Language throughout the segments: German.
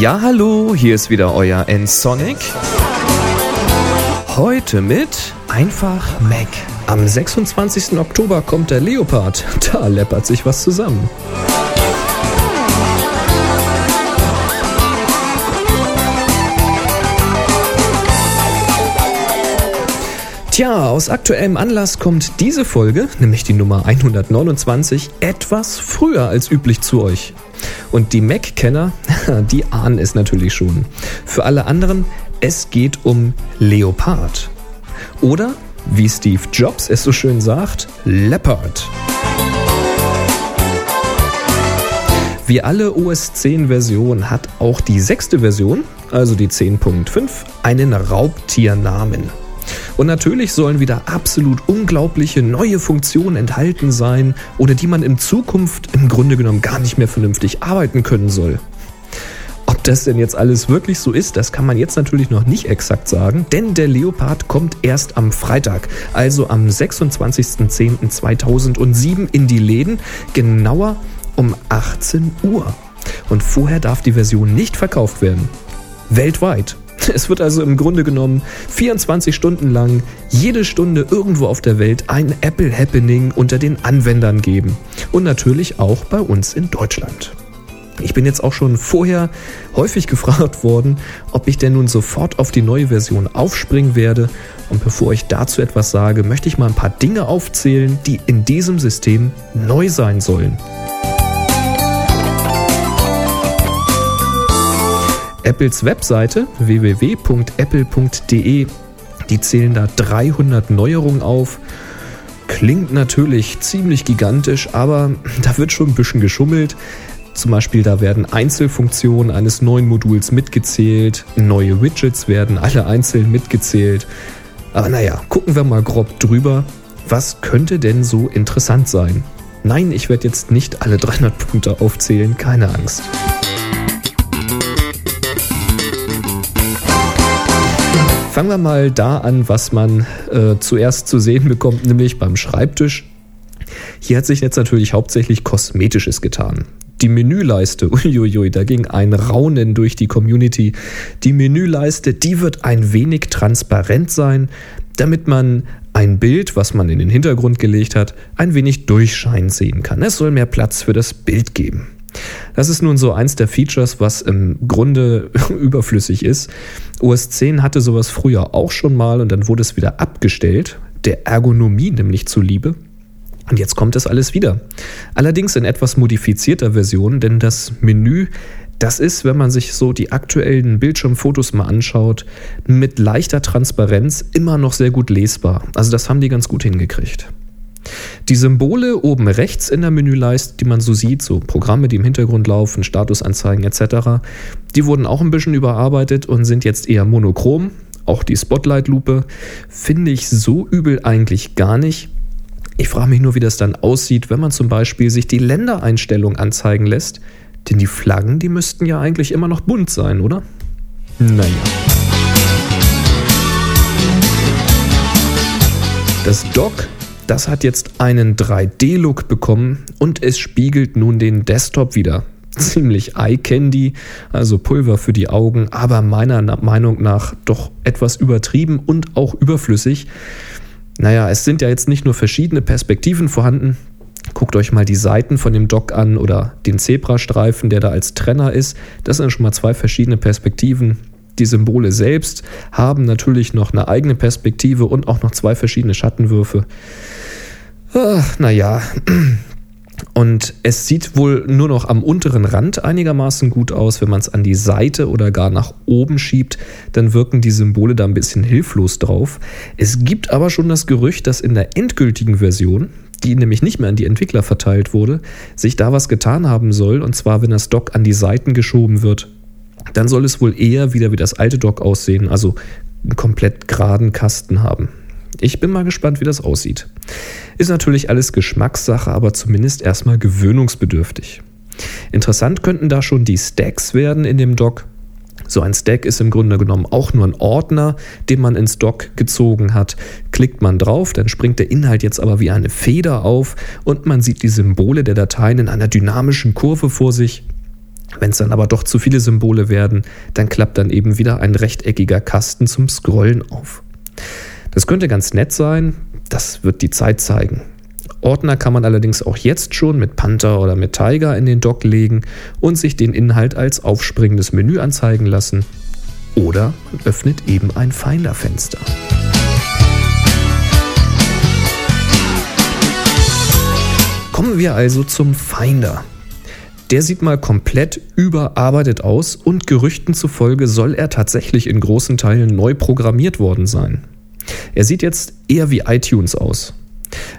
Ja, hallo, hier ist wieder euer N-Sonic. Heute mit Einfach Mac. Am 26. Oktober kommt der Leopard. Da läppert sich was zusammen. Tja, aus aktuellem Anlass kommt diese Folge, nämlich die Nummer 129, etwas früher als üblich zu euch. Und die Mac-Kenner, die ahnen es natürlich schon. Für alle anderen, es geht um Leopard. Oder, wie Steve Jobs es so schön sagt, Leopard. Wie alle OS 10 Versionen hat auch die sechste Version, also die 10.5, einen Raubtiernamen. Und natürlich sollen wieder absolut unglaubliche neue Funktionen enthalten sein, ohne die man in Zukunft im Grunde genommen gar nicht mehr vernünftig arbeiten können soll. Ob das denn jetzt alles wirklich so ist, das kann man jetzt natürlich noch nicht exakt sagen, denn der Leopard kommt erst am Freitag, also am 26.10.2007 in die Läden, genauer um 18 Uhr. Und vorher darf die Version nicht verkauft werden. Weltweit. Es wird also im Grunde genommen 24 Stunden lang jede Stunde irgendwo auf der Welt ein Apple Happening unter den Anwendern geben. Und natürlich auch bei uns in Deutschland. Ich bin jetzt auch schon vorher häufig gefragt worden, ob ich denn nun sofort auf die neue Version aufspringen werde. Und bevor ich dazu etwas sage, möchte ich mal ein paar Dinge aufzählen, die in diesem System neu sein sollen. Apples Webseite www.apple.de, die zählen da 300 Neuerungen auf. Klingt natürlich ziemlich gigantisch, aber da wird schon ein bisschen geschummelt. Zum Beispiel, da werden Einzelfunktionen eines neuen Moduls mitgezählt, neue Widgets werden alle einzeln mitgezählt. Aber naja, gucken wir mal grob drüber. Was könnte denn so interessant sein? Nein, ich werde jetzt nicht alle 300 Punkte aufzählen, keine Angst. Fangen wir mal da an, was man äh, zuerst zu sehen bekommt, nämlich beim Schreibtisch. Hier hat sich jetzt natürlich hauptsächlich Kosmetisches getan. Die Menüleiste, uiuiui, da ging ein Raunen durch die Community. Die Menüleiste, die wird ein wenig transparent sein, damit man ein Bild, was man in den Hintergrund gelegt hat, ein wenig durchscheinen sehen kann. Es soll mehr Platz für das Bild geben. Das ist nun so eins der Features, was im Grunde überflüssig ist. OS 10 hatte sowas früher auch schon mal und dann wurde es wieder abgestellt, der Ergonomie nämlich zuliebe. Und jetzt kommt es alles wieder. Allerdings in etwas modifizierter Version, denn das Menü, das ist, wenn man sich so die aktuellen Bildschirmfotos mal anschaut, mit leichter Transparenz immer noch sehr gut lesbar. Also das haben die ganz gut hingekriegt. Die Symbole oben rechts in der Menüleiste, die man so sieht, so Programme, die im Hintergrund laufen, Statusanzeigen etc., die wurden auch ein bisschen überarbeitet und sind jetzt eher monochrom. Auch die Spotlight-Lupe finde ich so übel eigentlich gar nicht. Ich frage mich nur, wie das dann aussieht, wenn man zum Beispiel sich die Ländereinstellung anzeigen lässt. Denn die Flaggen, die müssten ja eigentlich immer noch bunt sein, oder? Naja. Das Dock das hat jetzt einen 3D-Look bekommen und es spiegelt nun den Desktop wieder. Ziemlich Eye Candy, also Pulver für die Augen, aber meiner Meinung nach doch etwas übertrieben und auch überflüssig. Naja, es sind ja jetzt nicht nur verschiedene Perspektiven vorhanden. Guckt euch mal die Seiten von dem Dock an oder den Zebrastreifen, der da als Trenner ist. Das sind schon mal zwei verschiedene Perspektiven. Die Symbole selbst haben natürlich noch eine eigene Perspektive und auch noch zwei verschiedene Schattenwürfe. Ach, naja. Und es sieht wohl nur noch am unteren Rand einigermaßen gut aus. Wenn man es an die Seite oder gar nach oben schiebt, dann wirken die Symbole da ein bisschen hilflos drauf. Es gibt aber schon das Gerücht, dass in der endgültigen Version, die nämlich nicht mehr an die Entwickler verteilt wurde, sich da was getan haben soll. Und zwar, wenn das Dock an die Seiten geschoben wird dann soll es wohl eher wieder wie das alte Dock aussehen, also einen komplett geraden Kasten haben. Ich bin mal gespannt, wie das aussieht. Ist natürlich alles Geschmackssache, aber zumindest erstmal gewöhnungsbedürftig. Interessant könnten da schon die Stacks werden in dem Dock. So ein Stack ist im Grunde genommen auch nur ein Ordner, den man ins Dock gezogen hat. Klickt man drauf, dann springt der Inhalt jetzt aber wie eine Feder auf und man sieht die Symbole der Dateien in einer dynamischen Kurve vor sich. Wenn es dann aber doch zu viele Symbole werden, dann klappt dann eben wieder ein rechteckiger Kasten zum Scrollen auf. Das könnte ganz nett sein, das wird die Zeit zeigen. Ordner kann man allerdings auch jetzt schon mit Panther oder mit Tiger in den Dock legen und sich den Inhalt als aufspringendes Menü anzeigen lassen. Oder man öffnet eben ein Finder-Fenster. Kommen wir also zum Finder. Der sieht mal komplett überarbeitet aus und Gerüchten zufolge soll er tatsächlich in großen Teilen neu programmiert worden sein. Er sieht jetzt eher wie iTunes aus.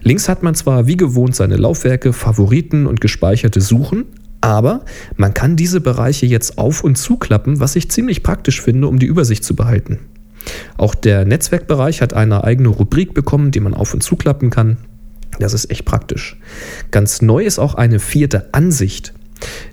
Links hat man zwar wie gewohnt seine Laufwerke, Favoriten und gespeicherte Suchen, aber man kann diese Bereiche jetzt auf und zuklappen, was ich ziemlich praktisch finde, um die Übersicht zu behalten. Auch der Netzwerkbereich hat eine eigene Rubrik bekommen, die man auf und zuklappen kann. Das ist echt praktisch. Ganz neu ist auch eine vierte Ansicht.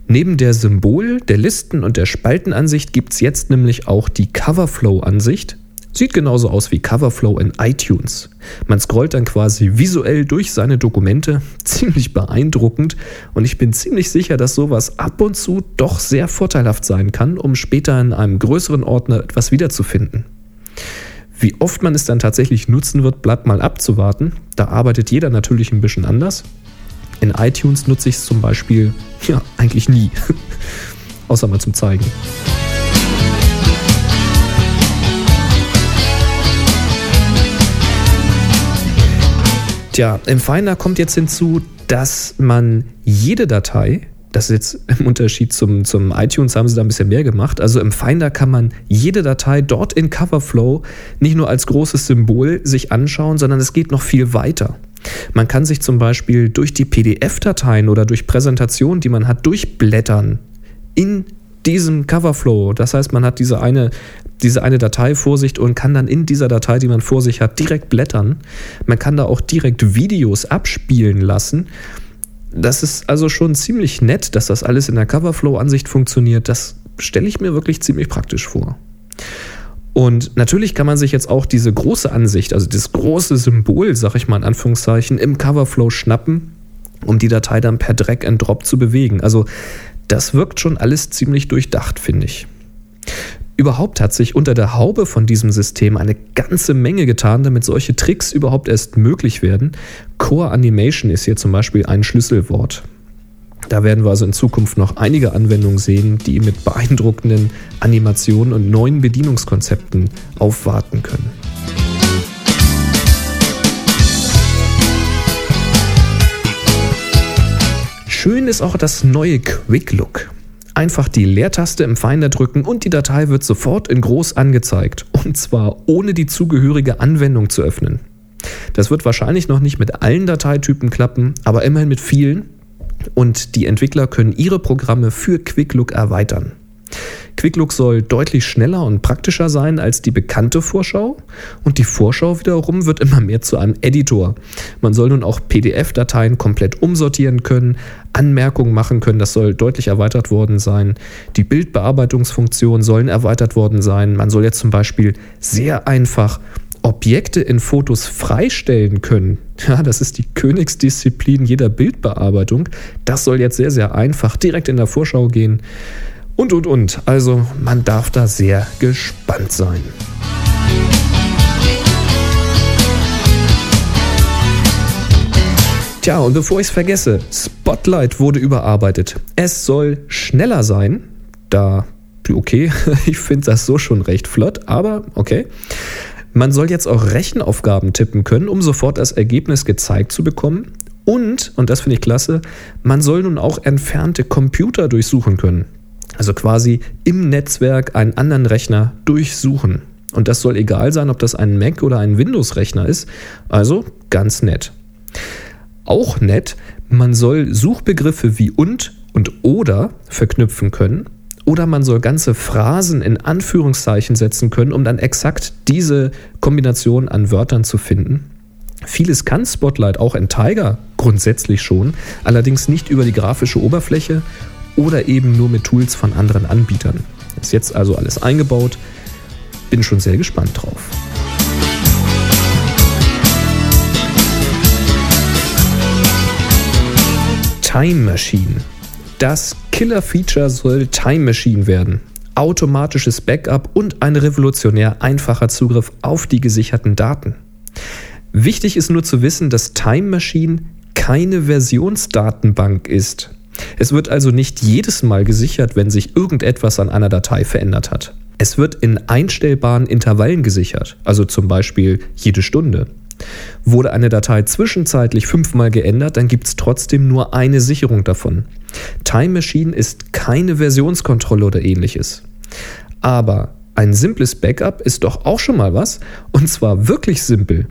Neben der Symbol-, der Listen- und der Spaltenansicht gibt es jetzt nämlich auch die Coverflow-Ansicht, Sieht genauso aus wie Coverflow in iTunes. Man scrollt dann quasi visuell durch seine Dokumente, ziemlich beeindruckend und ich bin ziemlich sicher, dass sowas ab und zu doch sehr vorteilhaft sein kann, um später in einem größeren Ordner etwas wiederzufinden. Wie oft man es dann tatsächlich nutzen wird, bleibt mal abzuwarten. Da arbeitet jeder natürlich ein bisschen anders. In iTunes nutze ich es zum Beispiel ja eigentlich nie. Außer mal zum Zeigen. Tja, im Finder kommt jetzt hinzu, dass man jede Datei, das ist jetzt im Unterschied zum, zum iTunes, haben sie da ein bisschen mehr gemacht. Also im Finder kann man jede Datei dort in Coverflow nicht nur als großes Symbol sich anschauen, sondern es geht noch viel weiter. Man kann sich zum Beispiel durch die PDF-Dateien oder durch Präsentationen, die man hat, durchblättern in diesem Coverflow. Das heißt, man hat diese eine, diese eine Datei vor sich und kann dann in dieser Datei, die man vor sich hat, direkt blättern. Man kann da auch direkt Videos abspielen lassen. Das ist also schon ziemlich nett, dass das alles in der Coverflow-Ansicht funktioniert. Das stelle ich mir wirklich ziemlich praktisch vor. Und natürlich kann man sich jetzt auch diese große Ansicht, also das große Symbol, sag ich mal in Anführungszeichen, im Coverflow schnappen, um die Datei dann per Drag and Drop zu bewegen. Also das wirkt schon alles ziemlich durchdacht, finde ich. Überhaupt hat sich unter der Haube von diesem System eine ganze Menge getan, damit solche Tricks überhaupt erst möglich werden. Core Animation ist hier zum Beispiel ein Schlüsselwort. Da werden wir also in Zukunft noch einige Anwendungen sehen, die mit beeindruckenden Animationen und neuen Bedienungskonzepten aufwarten können. Schön ist auch das neue Quick Look. Einfach die Leertaste im Finder drücken und die Datei wird sofort in groß angezeigt. Und zwar ohne die zugehörige Anwendung zu öffnen. Das wird wahrscheinlich noch nicht mit allen Dateitypen klappen, aber immerhin mit vielen. Und die Entwickler können ihre Programme für Quick Look erweitern. QuickLook soll deutlich schneller und praktischer sein als die bekannte Vorschau und die Vorschau wiederum wird immer mehr zu einem Editor. Man soll nun auch PDF-Dateien komplett umsortieren können, Anmerkungen machen können, das soll deutlich erweitert worden sein. Die Bildbearbeitungsfunktionen sollen erweitert worden sein. Man soll jetzt zum Beispiel sehr einfach Objekte in Fotos freistellen können. Ja, das ist die Königsdisziplin jeder Bildbearbeitung. Das soll jetzt sehr, sehr einfach direkt in der Vorschau gehen. Und, und, und. Also man darf da sehr gespannt sein. Tja, und bevor ich es vergesse, Spotlight wurde überarbeitet. Es soll schneller sein. Da, okay, ich finde das so schon recht flott, aber okay. Man soll jetzt auch Rechenaufgaben tippen können, um sofort das Ergebnis gezeigt zu bekommen. Und, und das finde ich klasse, man soll nun auch entfernte Computer durchsuchen können. Also quasi im Netzwerk einen anderen Rechner durchsuchen. Und das soll egal sein, ob das ein Mac oder ein Windows-Rechner ist. Also ganz nett. Auch nett, man soll Suchbegriffe wie und und oder verknüpfen können. Oder man soll ganze Phrasen in Anführungszeichen setzen können, um dann exakt diese Kombination an Wörtern zu finden. Vieles kann Spotlight auch in Tiger grundsätzlich schon, allerdings nicht über die grafische Oberfläche oder eben nur mit Tools von anderen Anbietern. Ist jetzt also alles eingebaut. Bin schon sehr gespannt drauf. Time Machine. Das Killer-Feature soll Time Machine werden. Automatisches Backup und ein revolutionär einfacher Zugriff auf die gesicherten Daten. Wichtig ist nur zu wissen, dass Time Machine keine Versionsdatenbank ist. Es wird also nicht jedes Mal gesichert, wenn sich irgendetwas an einer Datei verändert hat. Es wird in einstellbaren Intervallen gesichert, also zum Beispiel jede Stunde. Wurde eine Datei zwischenzeitlich fünfmal geändert, dann gibt es trotzdem nur eine Sicherung davon. Time Machine ist keine Versionskontrolle oder ähnliches. Aber ein simples Backup ist doch auch schon mal was, und zwar wirklich simpel.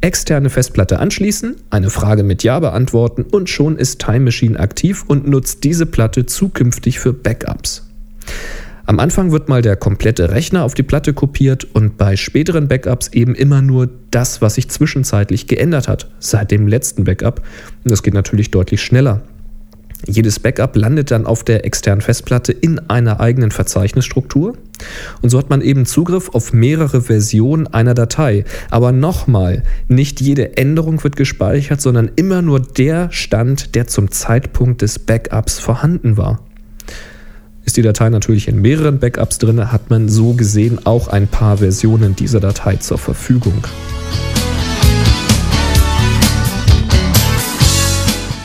Externe Festplatte anschließen, eine Frage mit Ja beantworten und schon ist Time Machine aktiv und nutzt diese Platte zukünftig für Backups. Am Anfang wird mal der komplette Rechner auf die Platte kopiert und bei späteren Backups eben immer nur das, was sich zwischenzeitlich geändert hat, seit dem letzten Backup. Und das geht natürlich deutlich schneller. Jedes Backup landet dann auf der externen Festplatte in einer eigenen Verzeichnisstruktur. Und so hat man eben Zugriff auf mehrere Versionen einer Datei. Aber nochmal, nicht jede Änderung wird gespeichert, sondern immer nur der Stand, der zum Zeitpunkt des Backups vorhanden war. Ist die Datei natürlich in mehreren Backups drin, hat man so gesehen auch ein paar Versionen dieser Datei zur Verfügung.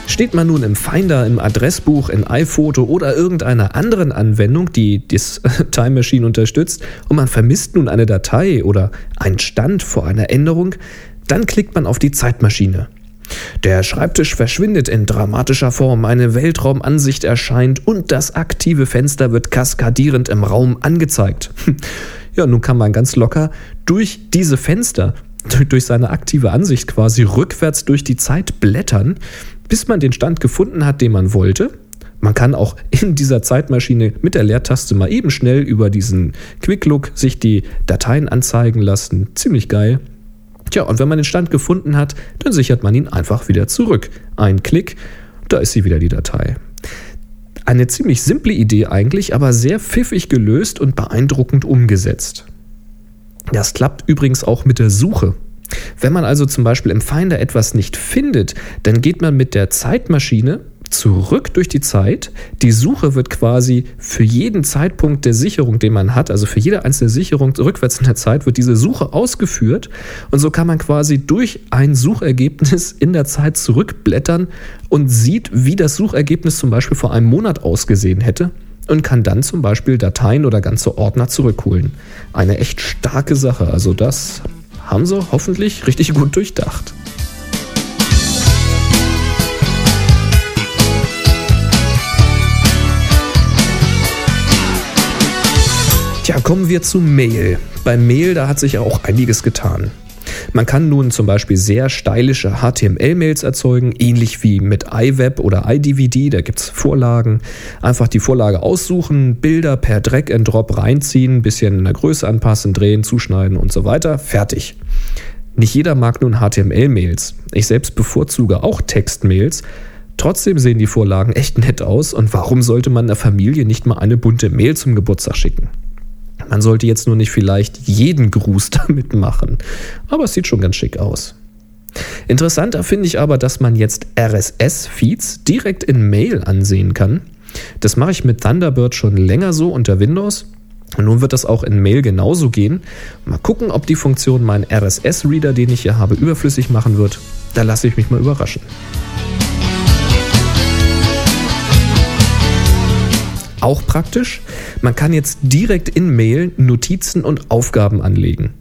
Steht man nun im Finder, im Adressbuch, in iPhoto oder irgendeiner anderen Anwendung, die das Time Machine unterstützt, und man vermisst nun eine Datei oder einen Stand vor einer Änderung, dann klickt man auf die Zeitmaschine. Der Schreibtisch verschwindet in dramatischer Form, eine Weltraumansicht erscheint und das aktive Fenster wird kaskadierend im Raum angezeigt. Ja, nun kann man ganz locker durch diese Fenster, durch seine aktive Ansicht quasi rückwärts durch die Zeit blättern, bis man den Stand gefunden hat, den man wollte. Man kann auch in dieser Zeitmaschine mit der Leertaste mal eben schnell über diesen Quick Look sich die Dateien anzeigen lassen. Ziemlich geil. Tja, und wenn man den Stand gefunden hat, dann sichert man ihn einfach wieder zurück. Ein Klick, da ist sie wieder die Datei. Eine ziemlich simple Idee eigentlich, aber sehr pfiffig gelöst und beeindruckend umgesetzt. Das klappt übrigens auch mit der Suche. Wenn man also zum Beispiel im Finder etwas nicht findet, dann geht man mit der Zeitmaschine zurück durch die Zeit. Die Suche wird quasi für jeden Zeitpunkt der Sicherung, den man hat, also für jede einzelne Sicherung rückwärts in der Zeit, wird diese Suche ausgeführt. Und so kann man quasi durch ein Suchergebnis in der Zeit zurückblättern und sieht, wie das Suchergebnis zum Beispiel vor einem Monat ausgesehen hätte und kann dann zum Beispiel Dateien oder ganze Ordner zurückholen. Eine echt starke Sache. Also das haben sie hoffentlich richtig gut durchdacht. Kommen wir zu Mail. Bei Mail, da hat sich auch einiges getan. Man kann nun zum Beispiel sehr stylische HTML-Mails erzeugen, ähnlich wie mit iWeb oder iDVD, da gibt es Vorlagen. Einfach die Vorlage aussuchen, Bilder per Drag and Drop reinziehen, bisschen in der Größe anpassen, drehen, zuschneiden und so weiter. Fertig. Nicht jeder mag nun HTML-Mails. Ich selbst bevorzuge auch Textmails. Trotzdem sehen die Vorlagen echt nett aus und warum sollte man der Familie nicht mal eine bunte Mail zum Geburtstag schicken? Man sollte jetzt nur nicht vielleicht jeden Gruß damit machen, aber es sieht schon ganz schick aus. Interessanter finde ich aber, dass man jetzt RSS-Feeds direkt in Mail ansehen kann. Das mache ich mit Thunderbird schon länger so unter Windows. Und nun wird das auch in Mail genauso gehen. Mal gucken, ob die Funktion meinen RSS-Reader, den ich hier habe, überflüssig machen wird. Da lasse ich mich mal überraschen. Auch praktisch, man kann jetzt direkt in Mail Notizen und Aufgaben anlegen.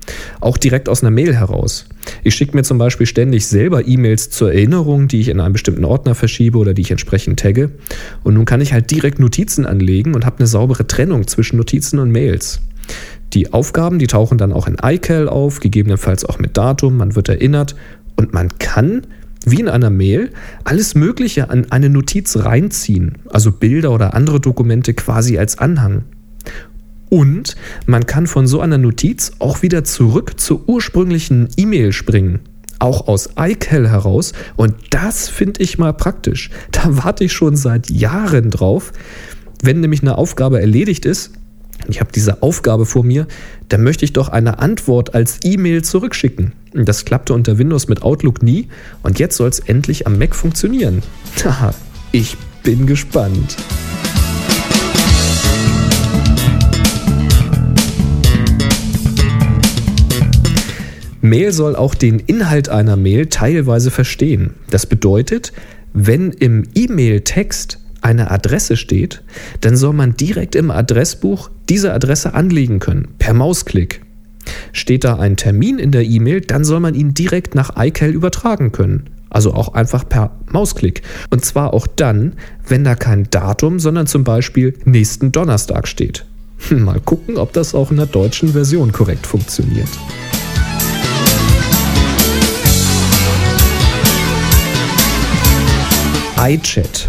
Auch direkt aus einer Mail heraus. Ich schicke mir zum Beispiel ständig selber E-Mails zur Erinnerung, die ich in einen bestimmten Ordner verschiebe oder die ich entsprechend tagge. Und nun kann ich halt direkt Notizen anlegen und habe eine saubere Trennung zwischen Notizen und Mails. Die Aufgaben, die tauchen dann auch in iCal auf, gegebenenfalls auch mit Datum, man wird erinnert und man kann wie in einer Mail, alles Mögliche an eine Notiz reinziehen, also Bilder oder andere Dokumente quasi als Anhang. Und man kann von so einer Notiz auch wieder zurück zur ursprünglichen E-Mail springen. Auch aus iCal heraus. Und das finde ich mal praktisch. Da warte ich schon seit Jahren drauf. Wenn nämlich eine Aufgabe erledigt ist, ich habe diese Aufgabe vor mir, dann möchte ich doch eine Antwort als E-Mail zurückschicken. Das klappte unter Windows mit Outlook nie und jetzt soll es endlich am Mac funktionieren. Haha, ich bin gespannt. Mail soll auch den Inhalt einer Mail teilweise verstehen. Das bedeutet, wenn im E-Mail-Text eine Adresse steht, dann soll man direkt im Adressbuch diese Adresse anlegen können, per Mausklick. Steht da ein Termin in der E-Mail, dann soll man ihn direkt nach iCal übertragen können. Also auch einfach per Mausklick. Und zwar auch dann, wenn da kein Datum, sondern zum Beispiel nächsten Donnerstag steht. Mal gucken, ob das auch in der deutschen Version korrekt funktioniert. iChat.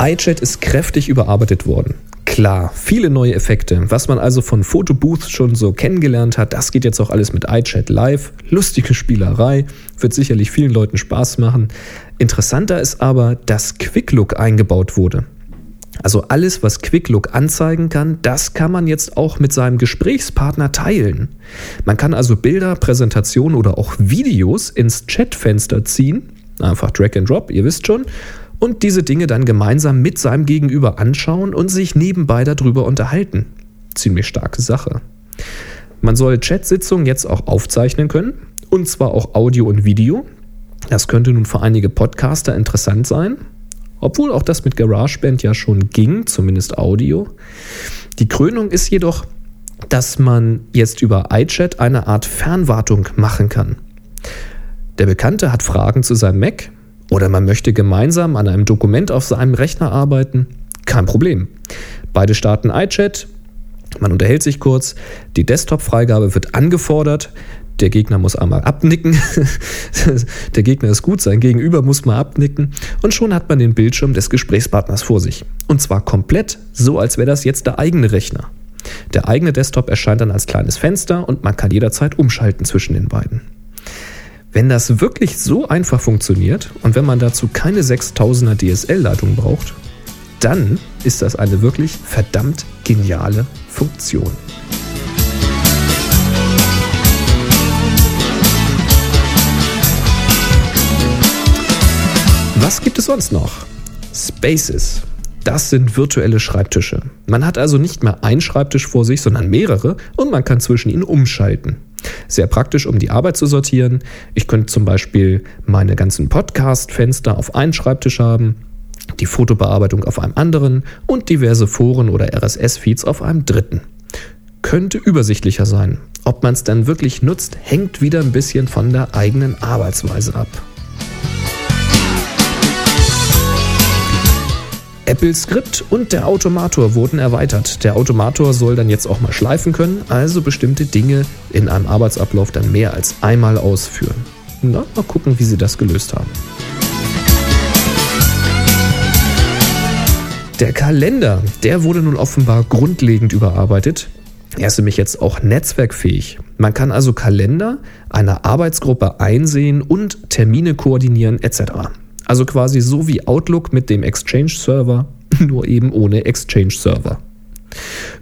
iChat ist kräftig überarbeitet worden. Klar, viele neue Effekte. Was man also von Photobooth schon so kennengelernt hat, das geht jetzt auch alles mit iChat Live. Lustige Spielerei, wird sicherlich vielen Leuten Spaß machen. Interessanter ist aber, dass QuickLook eingebaut wurde. Also alles, was QuickLook anzeigen kann, das kann man jetzt auch mit seinem Gesprächspartner teilen. Man kann also Bilder, Präsentationen oder auch Videos ins Chatfenster ziehen Einfach Drag and Drop, ihr wisst schon. Und diese Dinge dann gemeinsam mit seinem Gegenüber anschauen und sich nebenbei darüber unterhalten. Ziemlich starke Sache. Man soll Chat-Sitzungen jetzt auch aufzeichnen können. Und zwar auch Audio und Video. Das könnte nun für einige Podcaster interessant sein. Obwohl auch das mit GarageBand ja schon ging, zumindest Audio. Die Krönung ist jedoch, dass man jetzt über iChat eine Art Fernwartung machen kann. Der Bekannte hat Fragen zu seinem Mac oder man möchte gemeinsam an einem Dokument auf seinem Rechner arbeiten. Kein Problem. Beide starten iChat, man unterhält sich kurz, die Desktop-Freigabe wird angefordert, der Gegner muss einmal abnicken, der Gegner ist gut, sein Gegenüber muss mal abnicken und schon hat man den Bildschirm des Gesprächspartners vor sich. Und zwar komplett, so als wäre das jetzt der eigene Rechner. Der eigene Desktop erscheint dann als kleines Fenster und man kann jederzeit umschalten zwischen den beiden. Wenn das wirklich so einfach funktioniert und wenn man dazu keine 6000er DSL-Leitung braucht, dann ist das eine wirklich verdammt geniale Funktion. Was gibt es sonst noch? Spaces. Das sind virtuelle Schreibtische. Man hat also nicht mehr einen Schreibtisch vor sich, sondern mehrere und man kann zwischen ihnen umschalten. Sehr praktisch, um die Arbeit zu sortieren. Ich könnte zum Beispiel meine ganzen Podcast-Fenster auf einen Schreibtisch haben, die Fotobearbeitung auf einem anderen und diverse Foren oder RSS-Feeds auf einem dritten. Könnte übersichtlicher sein. Ob man es dann wirklich nutzt, hängt wieder ein bisschen von der eigenen Arbeitsweise ab. Apple Script und der Automator wurden erweitert. Der Automator soll dann jetzt auch mal schleifen können, also bestimmte Dinge in einem Arbeitsablauf dann mehr als einmal ausführen. Na, mal gucken, wie sie das gelöst haben. Der Kalender, der wurde nun offenbar grundlegend überarbeitet. Er ist nämlich jetzt auch netzwerkfähig. Man kann also Kalender einer Arbeitsgruppe einsehen und Termine koordinieren etc. Also quasi so wie Outlook mit dem Exchange-Server, nur eben ohne Exchange-Server.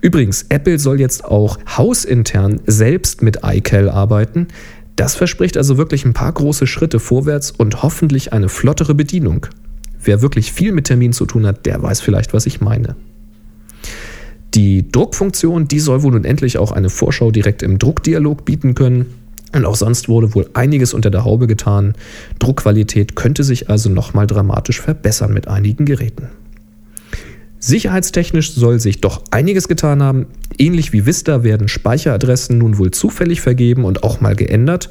Übrigens, Apple soll jetzt auch hausintern selbst mit iCal arbeiten. Das verspricht also wirklich ein paar große Schritte vorwärts und hoffentlich eine flottere Bedienung. Wer wirklich viel mit Termin zu tun hat, der weiß vielleicht, was ich meine. Die Druckfunktion, die soll wohl nun endlich auch eine Vorschau direkt im Druckdialog bieten können. Und auch sonst wurde wohl einiges unter der Haube getan. Druckqualität könnte sich also nochmal dramatisch verbessern mit einigen Geräten. Sicherheitstechnisch soll sich doch einiges getan haben. Ähnlich wie Vista werden Speicheradressen nun wohl zufällig vergeben und auch mal geändert.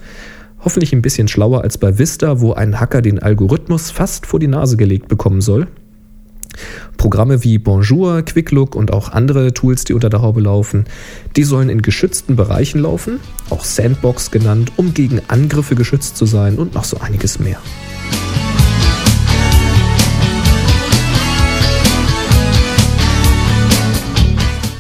Hoffentlich ein bisschen schlauer als bei Vista, wo ein Hacker den Algorithmus fast vor die Nase gelegt bekommen soll. Programme wie Bonjour, QuickLook und auch andere Tools, die unter der Haube laufen, die sollen in geschützten Bereichen laufen, auch Sandbox genannt, um gegen Angriffe geschützt zu sein und noch so einiges mehr.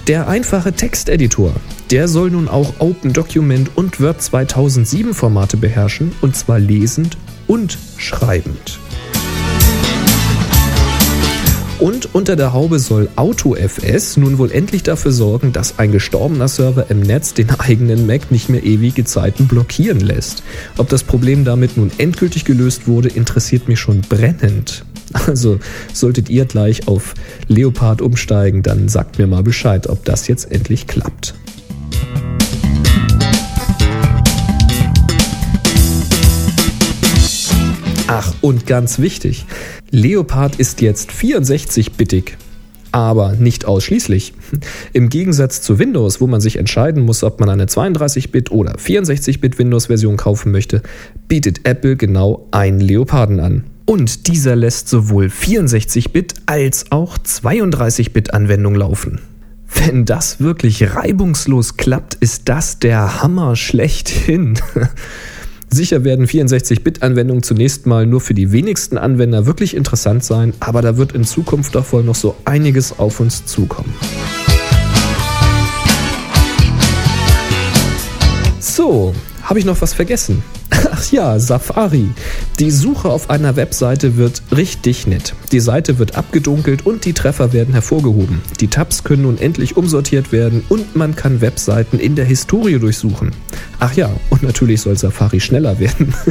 Der einfache Texteditor, der soll nun auch Open Document und Word 2007 Formate beherrschen, und zwar lesend und schreibend. Und unter der Haube soll AutoFS nun wohl endlich dafür sorgen, dass ein gestorbener Server im Netz den eigenen Mac nicht mehr ewige Zeiten blockieren lässt. Ob das Problem damit nun endgültig gelöst wurde, interessiert mich schon brennend. Also solltet ihr gleich auf Leopard umsteigen, dann sagt mir mal Bescheid, ob das jetzt endlich klappt. Ach, und ganz wichtig, Leopard ist jetzt 64-bittig. Aber nicht ausschließlich. Im Gegensatz zu Windows, wo man sich entscheiden muss, ob man eine 32-Bit oder 64-Bit Windows-Version kaufen möchte, bietet Apple genau einen Leoparden an. Und dieser lässt sowohl 64-Bit als auch 32-Bit-Anwendungen laufen. Wenn das wirklich reibungslos klappt, ist das der Hammer schlechthin. Sicher werden 64-Bit-Anwendungen zunächst mal nur für die wenigsten Anwender wirklich interessant sein, aber da wird in Zukunft doch wohl noch so einiges auf uns zukommen. So, habe ich noch was vergessen? Ach ja, Safari. Die Suche auf einer Webseite wird richtig nett. Die Seite wird abgedunkelt und die Treffer werden hervorgehoben. Die Tabs können nun endlich umsortiert werden und man kann Webseiten in der Historie durchsuchen. Ach ja, und natürlich soll Safari schneller werden.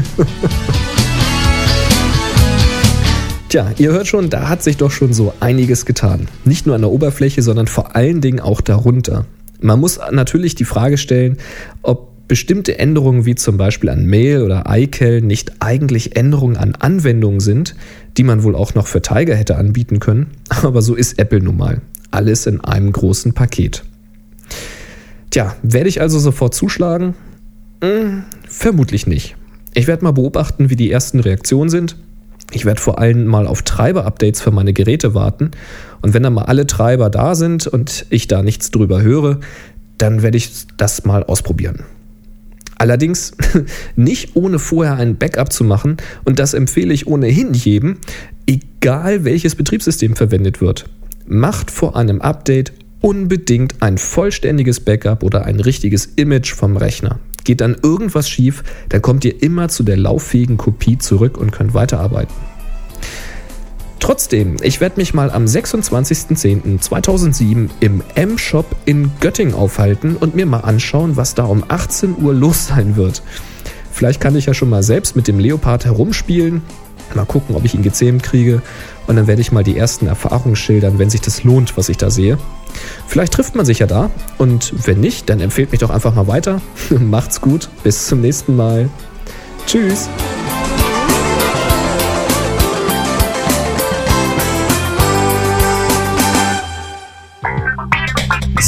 Tja, ihr hört schon, da hat sich doch schon so einiges getan. Nicht nur an der Oberfläche, sondern vor allen Dingen auch darunter. Man muss natürlich die Frage stellen, ob bestimmte Änderungen wie zum Beispiel an Mail oder iCal nicht eigentlich Änderungen an Anwendungen sind, die man wohl auch noch für Tiger hätte anbieten können. Aber so ist Apple nun mal. Alles in einem großen Paket. Tja, werde ich also sofort zuschlagen? Hm, vermutlich nicht. Ich werde mal beobachten, wie die ersten Reaktionen sind. Ich werde vor allem mal auf Treiber-Updates für meine Geräte warten. Und wenn dann mal alle Treiber da sind und ich da nichts drüber höre, dann werde ich das mal ausprobieren. Allerdings nicht ohne vorher ein Backup zu machen und das empfehle ich ohnehin jedem, egal welches Betriebssystem verwendet wird. Macht vor einem Update unbedingt ein vollständiges Backup oder ein richtiges Image vom Rechner. Geht dann irgendwas schief, dann kommt ihr immer zu der lauffähigen Kopie zurück und könnt weiterarbeiten. Trotzdem, ich werde mich mal am 26.10.2007 im M-Shop in Göttingen aufhalten und mir mal anschauen, was da um 18 Uhr los sein wird. Vielleicht kann ich ja schon mal selbst mit dem Leopard herumspielen. Mal gucken, ob ich ihn gezähmt kriege. Und dann werde ich mal die ersten Erfahrungen schildern, wenn sich das lohnt, was ich da sehe. Vielleicht trifft man sich ja da. Und wenn nicht, dann empfehlt mich doch einfach mal weiter. Macht's gut. Bis zum nächsten Mal. Tschüss.